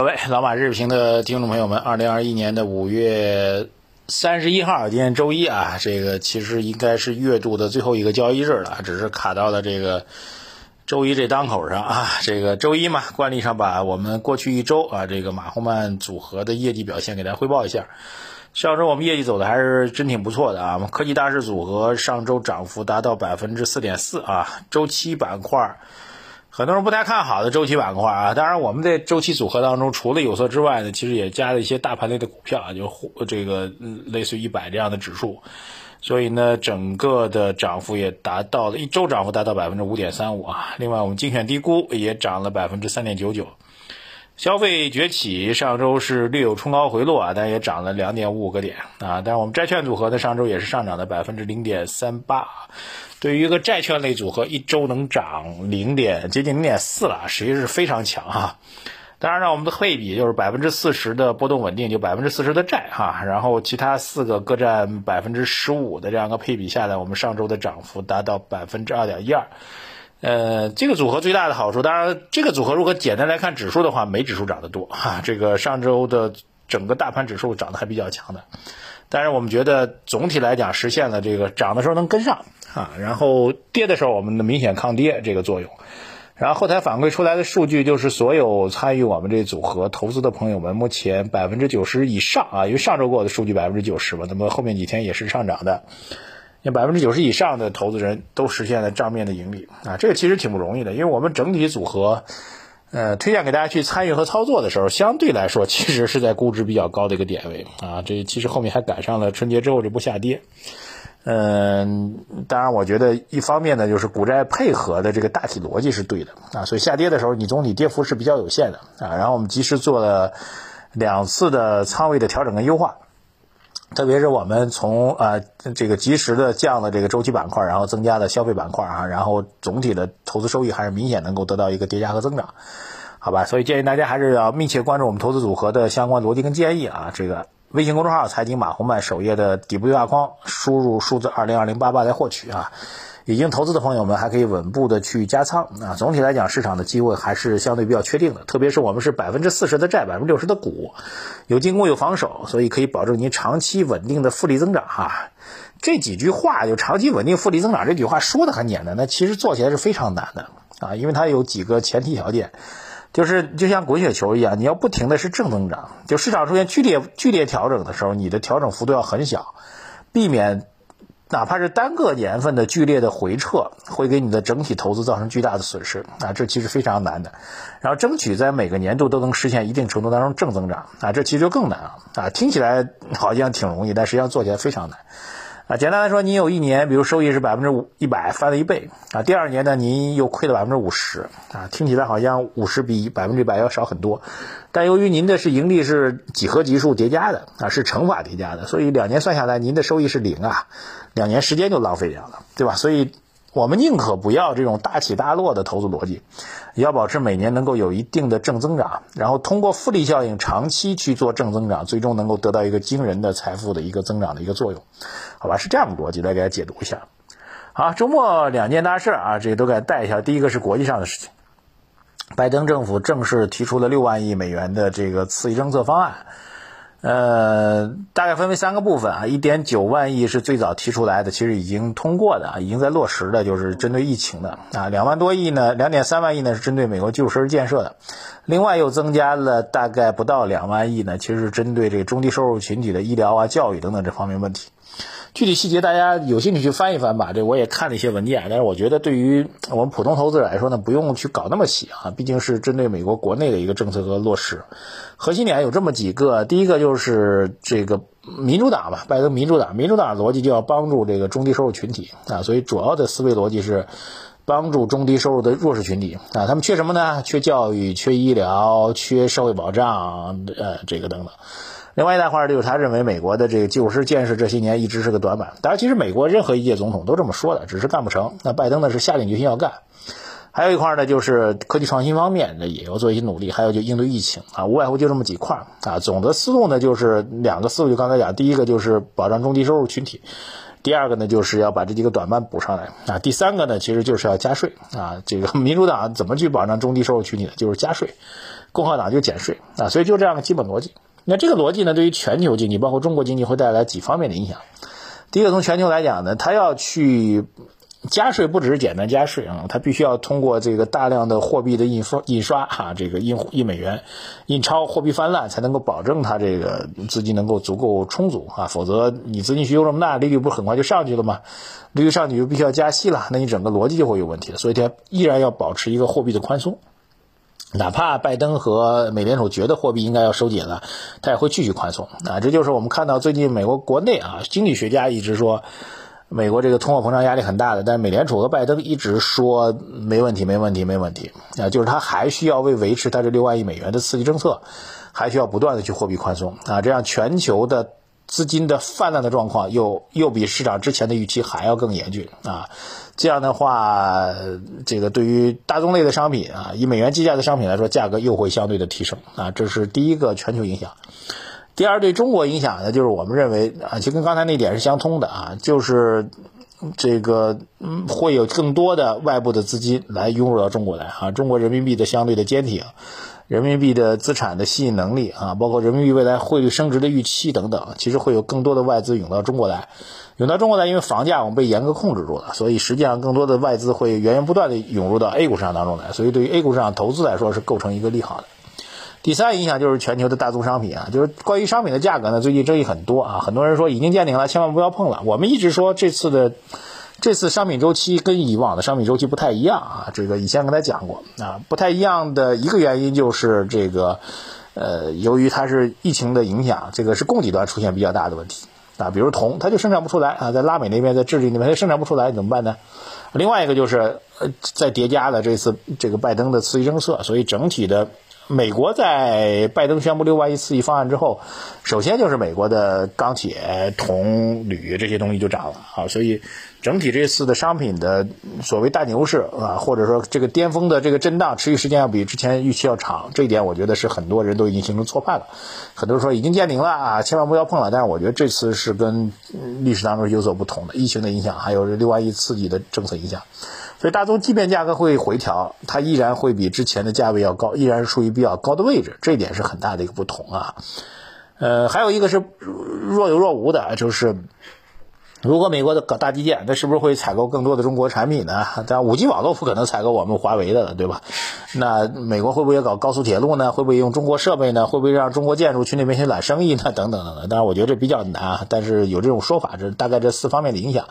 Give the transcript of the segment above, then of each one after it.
各位老马日评的听众朋友们，二零二一年的五月三十一号，今天周一啊，这个其实应该是月度的最后一个交易日了，只是卡到了这个周一这当口上啊。这个周一嘛，惯例上把我们过去一周啊，这个马后曼组合的业绩表现给大家汇报一下。上周我们业绩走的还是真挺不错的啊，科技大师组合上周涨幅达到百分之四点四啊，周期板块。很多人不太看好的周期板块啊，当然我们在周期组合当中，除了有色之外呢，其实也加了一些大盘类的股票啊，就这个类似于一百这样的指数，所以呢，整个的涨幅也达到了一周涨幅达到百分之五点三五啊。另外，我们精选低估也涨了百分之三点九九。消费崛起上周是略有冲高回落啊，但也涨了两点五五个点啊。但是我们债券组合呢，上周也是上涨的百分之零点三八。对于一个债券类组合，一周能涨零点接近零点四了，实际是非常强哈。当然呢，我们的配比就是百分之四十的波动稳定，就百分之四十的债哈，然后其他四个各占百分之十五的这样个配比下来，我们上周的涨幅达到百分之二点一二。呃，这个组合最大的好处，当然这个组合如果简单来看指数的话，没指数涨得多哈。这个上周的整个大盘指数涨得还比较强的，但是我们觉得总体来讲实现了这个涨的时候能跟上。啊，然后跌的时候，我们的明显抗跌这个作用，然后后台反馈出来的数据就是所有参与我们这组合投资的朋友们，目前百分之九十以上啊，因为上周给我的数据百分之九十嘛，那么后面几天也是上涨的，那百分之九十以上的投资人都实现了账面的盈利啊，这个其实挺不容易的，因为我们整体组合，呃，推荐给大家去参与和操作的时候，相对来说其实是在估值比较高的一个点位啊，这其实后面还赶上了春节之后这波下跌。嗯，当然，我觉得一方面呢，就是股债配合的这个大体逻辑是对的啊，所以下跌的时候，你总体跌幅是比较有限的啊。然后我们及时做了两次的仓位的调整跟优化，特别是我们从啊这个及时的降了这个周期板块，然后增加了消费板块啊，然后总体的投资收益还是明显能够得到一个叠加和增长，好吧？所以建议大家还是要密切关注我们投资组合的相关逻辑跟建议啊，这个。微信公众号财经马红漫首页的底部对话框，输入数字二零二零八八来获取啊。已经投资的朋友们还可以稳步的去加仓啊。总体来讲，市场的机会还是相对比较确定的，特别是我们是百分之四十的债，百分之六十的股，有进攻有防守，所以可以保证您长期稳定的复利增长哈。这几句话就长期稳定复利增长这句话说的很简单，那其实做起来是非常难的啊，因为它有几个前提条件。就是就像滚雪球一样，你要不停的是正增长，就市场出现剧烈剧烈调整的时候，你的调整幅度要很小，避免哪怕是单个年份的剧烈的回撤，会给你的整体投资造成巨大的损失啊，这其实非常难的。然后争取在每个年度都能实现一定程度当中正增长啊，这其实就更难啊啊，听起来好像挺容易，但实际上做起来非常难。啊，简单来说，你有一年，比如收益是百分之五一百，翻了一倍啊。第二年呢，您又亏了百分之五十啊。听起来好像五十比百分之百要少很多，但由于您的是盈利是几何级数叠加的啊，是乘法叠加的，所以两年算下来，您的收益是零啊，两年时间就浪费掉了，对吧？所以。我们宁可不要这种大起大落的投资逻辑，也要保持每年能够有一定的正增长，然后通过复利效应长期去做正增长，最终能够得到一个惊人的财富的一个增长的一个作用，好吧？是这样的逻辑来给大家解读一下。好，周末两件大事啊，这个都给大家带一下。第一个是国际上的事情，拜登政府正式提出了六万亿美元的这个刺激政策方案。呃，大概分为三个部分啊，一点九万亿是最早提出来的，其实已经通过的啊，已经在落实的，就是针对疫情的啊，两万多亿呢，两点三万亿呢是针对美国基础设施建设的，另外又增加了大概不到两万亿呢，其实是针对这个中低收入群体的医疗啊、教育等等这方面问题。具体细节大家有兴趣去翻一翻吧。这我也看了一些文件，但是我觉得对于我们普通投资者来说呢，不用去搞那么细啊，毕竟是针对美国国内的一个政策和落实。核心点有这么几个，第一个就是这个民主党吧，拜登民主党，民主党的逻辑就要帮助这个中低收入群体啊，所以主要的思维逻辑是帮助中低收入的弱势群体啊，他们缺什么呢？缺教育、缺医疗、缺社会保障，呃，这个等等。另外一大块就是他认为美国的这个基础设施建设这些年一直是个短板。当然，其实美国任何一届总统都这么说的，只是干不成。那拜登呢是下定决心要干。还有一块呢就是科技创新方面呢也要做一些努力，还有就应对疫情啊，无外乎就这么几块啊。总的思路呢就是两个思路，就刚才讲，第一个就是保障中低收入群体，第二个呢就是要把这几个短板补上来啊。第三个呢其实就是要加税啊。这个 民主党怎么去保障中低收入群体呢？就是加税。共和党就减税啊，所以就这样的基本逻辑。那这个逻辑呢，对于全球经济，包括中国经济，会带来几方面的影响。第一个，从全球来讲呢，它要去。加税不只是简单加税啊，它必须要通过这个大量的货币的印刷印刷哈，这个印印美元、印钞、货币泛滥，才能够保证它这个资金能够足够充足啊，否则你资金需求这么大，利率不是很快就上去了吗？利率上去就必须要加息了，那你整个逻辑就会有问题了。所以它依然要保持一个货币的宽松，哪怕拜登和美联储觉得货币应该要收紧了，他也会继续宽松啊。这就是我们看到最近美国国内啊，经济学家一直说。美国这个通货膨胀压力很大的，但是美联储和拜登一直说没问题，没问题，没问题啊，就是他还需要为维持他这六万亿美元的刺激政策，还需要不断的去货币宽松啊，这样全球的资金的泛滥的状况又又比市场之前的预期还要更严峻啊，这样的话，这个对于大宗类的商品啊，以美元计价的商品来说，价格又会相对的提升啊，这是第一个全球影响。第二，对中国影响呢，就是我们认为啊，其实跟刚才那点是相通的啊，就是这个嗯，会有更多的外部的资金来涌入到中国来啊，中国人民币的相对的坚挺，人民币的资产的吸引能力啊，包括人民币未来汇率升值的预期等等，其实会有更多的外资涌到中国来，涌到中国来，因为房价我们被严格控制住了，所以实际上更多的外资会源源不断的涌入到 A 股市场当中来，所以对于 A 股市场投资来说是构成一个利好的。第三影响就是全球的大宗商品啊，就是关于商品的价格呢，最近争议很多啊，很多人说已经见顶了，千万不要碰了。我们一直说这次的这次商品周期跟以往的商品周期不太一样啊，这个以前跟他讲过啊，不太一样的一个原因就是这个呃，由于它是疫情的影响，这个是供给端出现比较大的问题啊，比如铜，它就生产不出来啊，在拉美那边，在智利那边它生产不出来，怎么办呢？另外一个就是呃，在叠加了这次这个拜登的刺激政策，所以整体的。美国在拜登宣布六万亿刺激方案之后，首先就是美国的钢铁、铜、铝这些东西就涨了啊，所以整体这次的商品的所谓大牛市啊，或者说这个巅峰的这个震荡持续时间要比之前预期要长，这一点我觉得是很多人都已经形成错判了。很多人说已经见顶了啊，千万不要碰了。但是我觉得这次是跟历史当中有所不同的，疫情的影响还有六万亿刺激的政策影响。所以大宗即便价格会回调，它依然会比之前的价位要高，依然处于比较高的位置，这一点是很大的一个不同啊。呃，还有一个是若有若无的，就是如果美国的搞大基建，那是不是会采购更多的中国产品呢？但五 G 网络不可能采购我们华为的了，对吧？那美国会不会搞高速铁路呢？会不会用中国设备呢？会不会让中国建筑去那边去揽生意呢？等等等等。当然，我觉得这比较难啊，但是有这种说法，这大概这四方面的影响。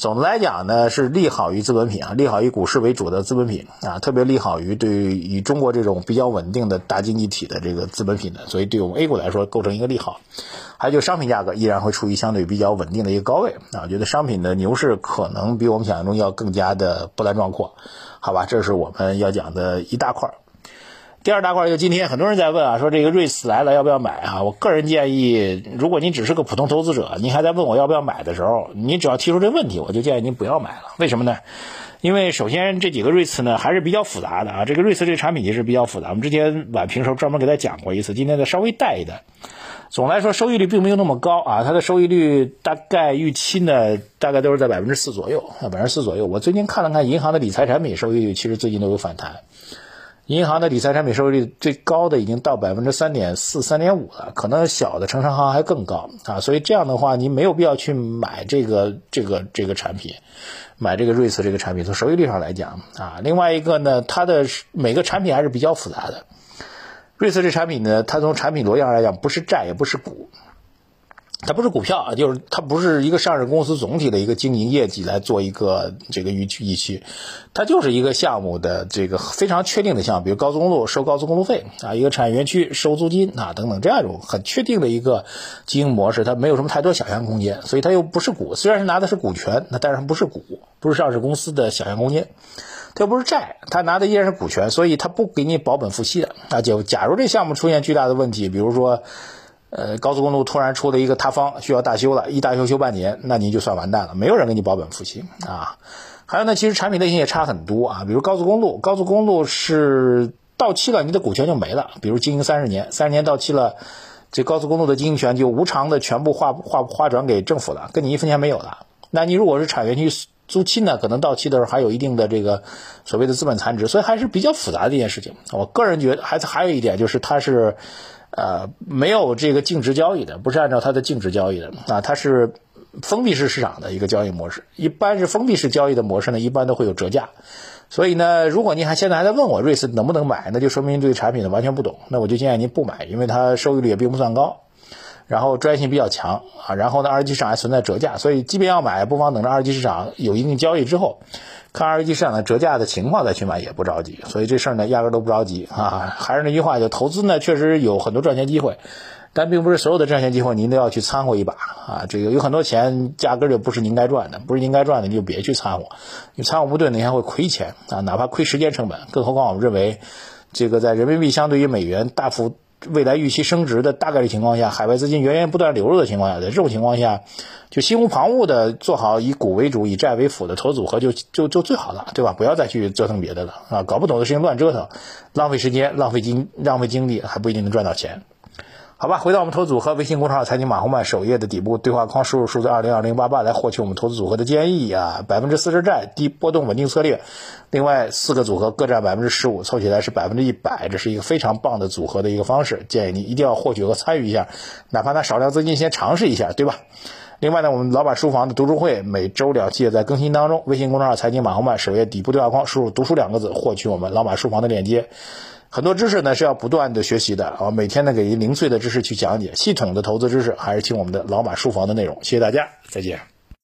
总的来讲呢，是利好于资本品啊，利好于股市为主的资本品啊，特别利好于对于以中国这种比较稳定的大经济体的这个资本品的，所以对我们 A 股来说构成一个利好。还有就商品价格依然会处于相对比较稳定的一个高位啊，我觉得商品的牛市可能比我们想象中要更加的波澜壮阔，好吧，这是我们要讲的一大块。第二大块就今天很多人在问啊，说这个瑞思来了要不要买啊？我个人建议，如果你只是个普通投资者，你还在问我要不要买的时候，你只要提出这问题，我就建议您不要买了。为什么呢？因为首先这几个瑞思呢还是比较复杂的啊，这个瑞思这个产品也是比较复杂，我们之前晚评时候专门给他讲过一次，今天再稍微带一带。总来说收益率并没有那么高啊，它的收益率大概预期呢大概都是在百分之四左右啊，百分之四左右。我最近看了看银行的理财产品收益率，其实最近都有反弹。银行的理财产品收益率最高的已经到百分之三点四、三点五了，可能小的城商行还更高啊。所以这样的话，你没有必要去买这个这个这个产品，买这个瑞思这个产品。从收益率上来讲啊，另外一个呢，它的每个产品还是比较复杂的。瑞思这产品呢，它从产品逻辑上来讲，不是债也不是股。它不是股票啊，就是它不是一个上市公司总体的一个经营业绩来做一个这个预期预期，它就是一个项目的这个非常确定的项目，比如高速公路收高速公路费啊，一个产业园区收租金啊等等这样一种很确定的一个经营模式，它没有什么太多想象空间，所以它又不是股，虽然是拿的是股权，那但是它不是股，不是上市公司的想象空间，它又不是债，它拿的依然是股权，所以它不给你保本付息的啊。就假如这项目出现巨大的问题，比如说。呃，高速公路突然出了一个塌方，需要大修了，一大修修半年，那您就算完蛋了，没有人给你保本付息啊。还有呢，其实产品类型也差很多啊，比如高速公路，高速公路是到期了，你的股权就没了，比如经营三十年，三十年到期了，这高速公路的经营权就无偿的全部划划划转给政府了，跟你一分钱没有了。那你如果是产业园区租期呢可能到期的时候还有一定的这个所谓的资本残值，所以还是比较复杂的一件事情。我个人觉得还还有一点就是它是呃没有这个净值交易的，不是按照它的净值交易的啊，它是封闭式市场的一个交易模式。一般是封闭式交易的模式呢，一般都会有折价。所以呢，如果您还现在还在问我瑞思能不能买，那就说明对产品呢完全不懂。那我就建议您不买，因为它收益率也并不算高，然后专业性比较强啊。然后呢，二级市场还存在折价，所以即便要买，不妨等着二级市场有一定交易之后，看二级市场的折价的情况再去买，也不着急。所以这事儿呢，压根都不着急啊。还是那句话，就投资呢，确实有很多赚钱机会。但并不是所有的赚钱机会您都要去掺和一把啊！这个有很多钱压根就不是您该赚的，不是您该赚的，你就别去掺和。你掺和不对，你还会亏钱啊！哪怕亏时间成本，更何况我们认为，这个在人民币相对于美元大幅未来预期升值的大概率情况下，海外资金源源不断流入的情况下，在这种情况下，就心无旁骛的做好以股为主、以债为辅的投组合，就就就最好了，对吧？不要再去折腾别的了啊！搞不懂的事情乱折腾，浪费时间、浪费精、浪费精力，还不一定能赚到钱。好吧，回到我们投资组合微信公众号财经马红漫首页的底部对话框，输入数字二零二零八八来获取我们投资组合的建议啊，百分之四十债，低波动稳定策略，另外四个组合各占百分之十五，凑起来是百分之一百，这是一个非常棒的组合的一个方式，建议你一定要获取和参与一下，哪怕拿少量资金先尝试一下，对吧？另外呢，我们老板书房的读书会每周两期也在更新当中，微信公众号财经马红漫首页底部对话框输入读书两个字，获取我们老板书房的链接。很多知识呢是要不断的学习的啊，每天呢给您零碎的知识去讲解，系统的投资知识还是听我们的老马书房的内容。谢谢大家，再见。